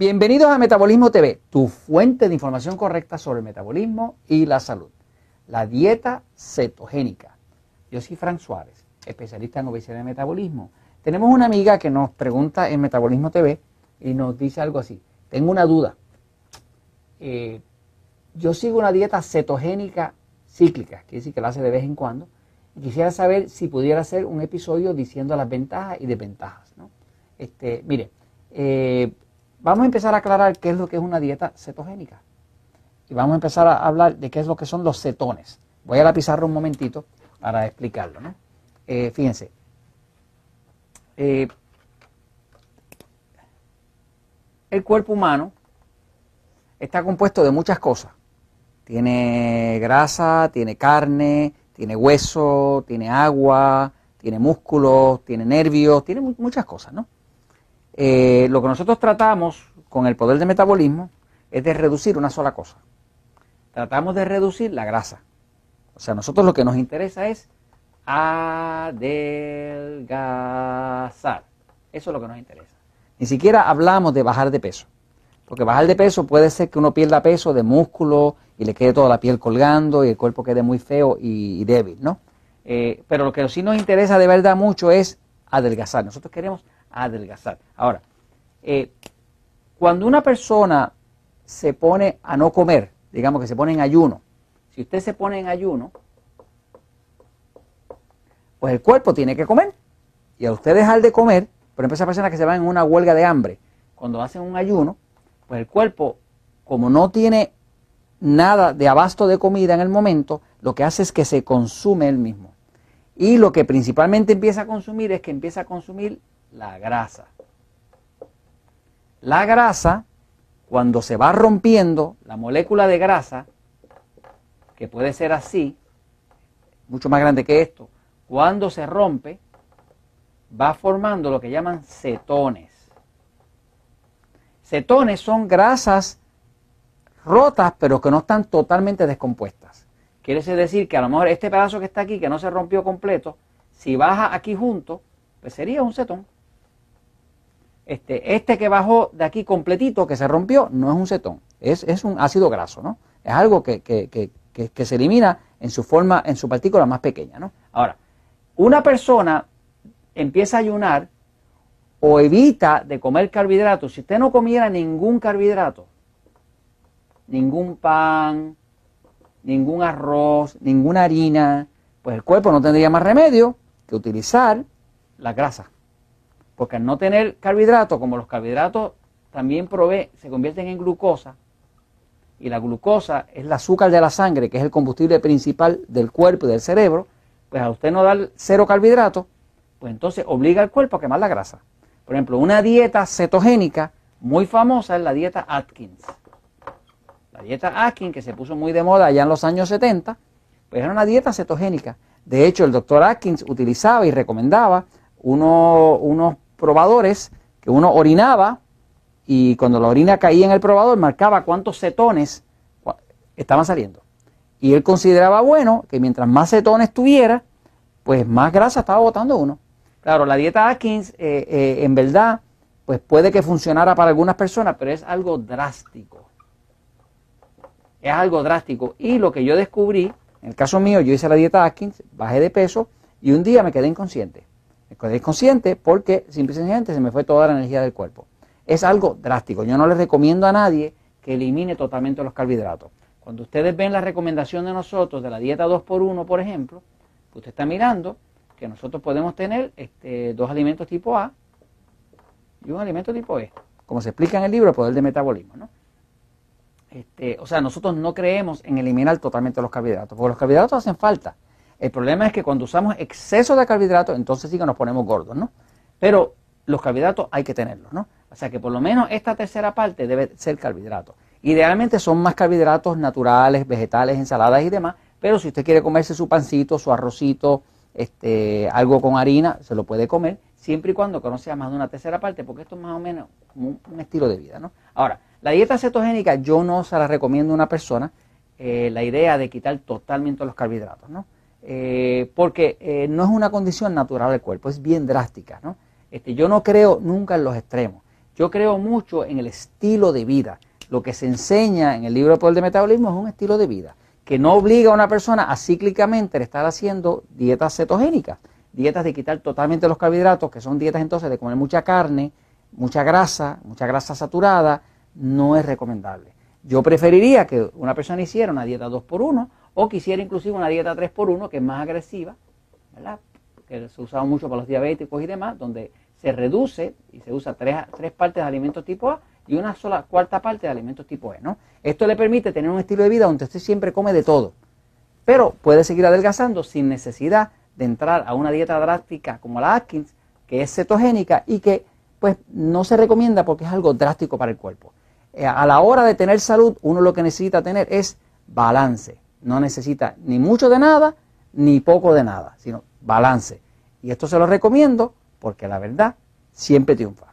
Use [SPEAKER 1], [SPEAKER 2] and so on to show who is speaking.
[SPEAKER 1] Bienvenidos a Metabolismo TV, tu fuente de información correcta sobre el metabolismo y la salud. La dieta cetogénica. Yo soy Frank Suárez, especialista en obesidad y metabolismo. Tenemos una amiga que nos pregunta en Metabolismo TV y nos dice algo así. Tengo una duda. Eh, yo sigo una dieta cetogénica cíclica, quiere decir que la hace de vez en cuando. Y quisiera saber si pudiera hacer un episodio diciendo las ventajas y desventajas. ¿no? Este, mire, eh, vamos a empezar a aclarar qué es lo que es una dieta cetogénica. Y vamos a empezar a hablar de qué es lo que son los cetones. Voy a la pizarra un momentito para explicarlo. ¿no? Eh, fíjense. Eh, el cuerpo humano está compuesto de muchas cosas. Tiene grasa, tiene carne, tiene hueso, tiene agua, tiene músculos, tiene nervios, tiene muchas cosas, ¿no? Eh, lo que nosotros tratamos con el poder de metabolismo es de reducir una sola cosa. Tratamos de reducir la grasa. O sea, nosotros lo que nos interesa es adelgazar. Eso es lo que nos interesa. Ni siquiera hablamos de bajar de peso. Porque bajar de peso puede ser que uno pierda peso de músculo y le quede toda la piel colgando y el cuerpo quede muy feo y, débil, ¿no? Eh, pero lo que sí nos interesa de verdad mucho es adelgazar. Nosotros queremos adelgazar. Ahora, eh, cuando una persona se pone a no comer, digamos que se pone en ayuno, si usted se pone en ayuno, pues el cuerpo tiene que comer. Y a usted dejar de comer, por ejemplo, esas personas que se van en una huelga de hambre, cuando hacen un ayuno, pues el cuerpo, como no tiene nada de abasto de comida en el momento, lo que hace es que se consume el mismo. Y lo que principalmente empieza a consumir es que empieza a consumir la grasa. La grasa, cuando se va rompiendo, la molécula de grasa, que puede ser así, mucho más grande que esto, cuando se rompe, va formando lo que llaman cetones. Cetones son grasas rotas, pero que no están totalmente descompuestas. Quiere decir que a lo mejor este pedazo que está aquí, que no se rompió completo, si baja aquí junto, pues sería un cetón. Este, este que bajó de aquí completito, que se rompió, no es un cetón, es, es un ácido graso, ¿no? Es algo que, que, que, que, se elimina en su forma, en su partícula más pequeña, ¿no? Ahora, una persona empieza a ayunar o evita de comer carbohidratos. Si usted no comiera ningún carbohidrato, ningún pan, ningún arroz, ninguna harina, pues el cuerpo no tendría más remedio que utilizar la grasa. Porque al no tener carbohidratos, como los carbohidratos también provee, se convierten en glucosa, y la glucosa es el azúcar de la sangre, que es el combustible principal del cuerpo y del cerebro, pues a usted no dar cero carbohidratos, pues entonces obliga al cuerpo a quemar la grasa. Por ejemplo, una dieta cetogénica muy famosa es la dieta Atkins. La dieta Atkins, que se puso muy de moda allá en los años 70, pues era una dieta cetogénica. De hecho, el doctor Atkins utilizaba y recomendaba unos probadores que uno orinaba y cuando la orina caía en el probador marcaba cuántos cetones estaban saliendo. Y él consideraba bueno que mientras más cetones tuviera, pues más grasa estaba botando uno. Claro, la dieta Atkins eh, eh, en verdad pues puede que funcionara para algunas personas, pero es algo drástico. Es algo drástico. Y lo que yo descubrí, en el caso mío, yo hice la dieta Atkins, bajé de peso y un día me quedé inconsciente. Me quedé inconsciente porque simplemente se me fue toda la energía del cuerpo. Es algo drástico. Yo no le recomiendo a nadie que elimine totalmente los carbohidratos. Cuando ustedes ven la recomendación de nosotros de la dieta 2x1, por ejemplo, usted está mirando que nosotros podemos tener este, dos alimentos tipo A y un alimento tipo E, como se explica en el libro El Poder de Metabolismo. ¿no? Este, o sea, nosotros no creemos en eliminar totalmente los carbohidratos, porque los carbohidratos hacen falta. El problema es que cuando usamos exceso de carbohidratos, entonces sí que nos ponemos gordos, ¿no? Pero los carbohidratos hay que tenerlos, ¿no? O sea que por lo menos esta tercera parte debe ser carbohidrato. Idealmente son más carbohidratos naturales, vegetales, ensaladas y demás, pero si usted quiere comerse su pancito, su arrocito, este, algo con harina, se lo puede comer, siempre y cuando no sea más de una tercera parte, porque esto es más o menos un, estilo de vida, ¿no? Ahora, la dieta cetogénica yo no se la recomiendo a una persona, eh, la idea de quitar totalmente los carbohidratos, ¿no? Eh, porque eh, no es una condición natural del cuerpo, es bien drástica, ¿no? Este, yo no creo nunca en los extremos. Yo creo mucho en el estilo de vida. Lo que se enseña en el libro de Metabolismo es un estilo de vida que no obliga a una persona a cíclicamente estar haciendo dietas cetogénicas, dietas de quitar totalmente los carbohidratos, que son dietas entonces de comer mucha carne, mucha grasa, mucha grasa saturada, no es recomendable. Yo preferiría que una persona hiciera una dieta 2x1 o quisiera inclusive una dieta 3x1 que es más agresiva, ¿verdad? que se usa mucho para los diabéticos y demás, donde se reduce y se usa tres, tres partes de alimentos tipo A y una sola cuarta parte de alimentos tipo E. ¿no? Esto le permite tener un estilo de vida donde usted siempre come de todo, pero puede seguir adelgazando sin necesidad de entrar a una dieta drástica como la Atkins, que es cetogénica y que pues no se recomienda porque es algo drástico para el cuerpo. Eh, a la hora de tener salud, uno lo que necesita tener es balance. No necesita ni mucho de nada, ni poco de nada, sino balance. Y esto se lo recomiendo porque la verdad siempre triunfa.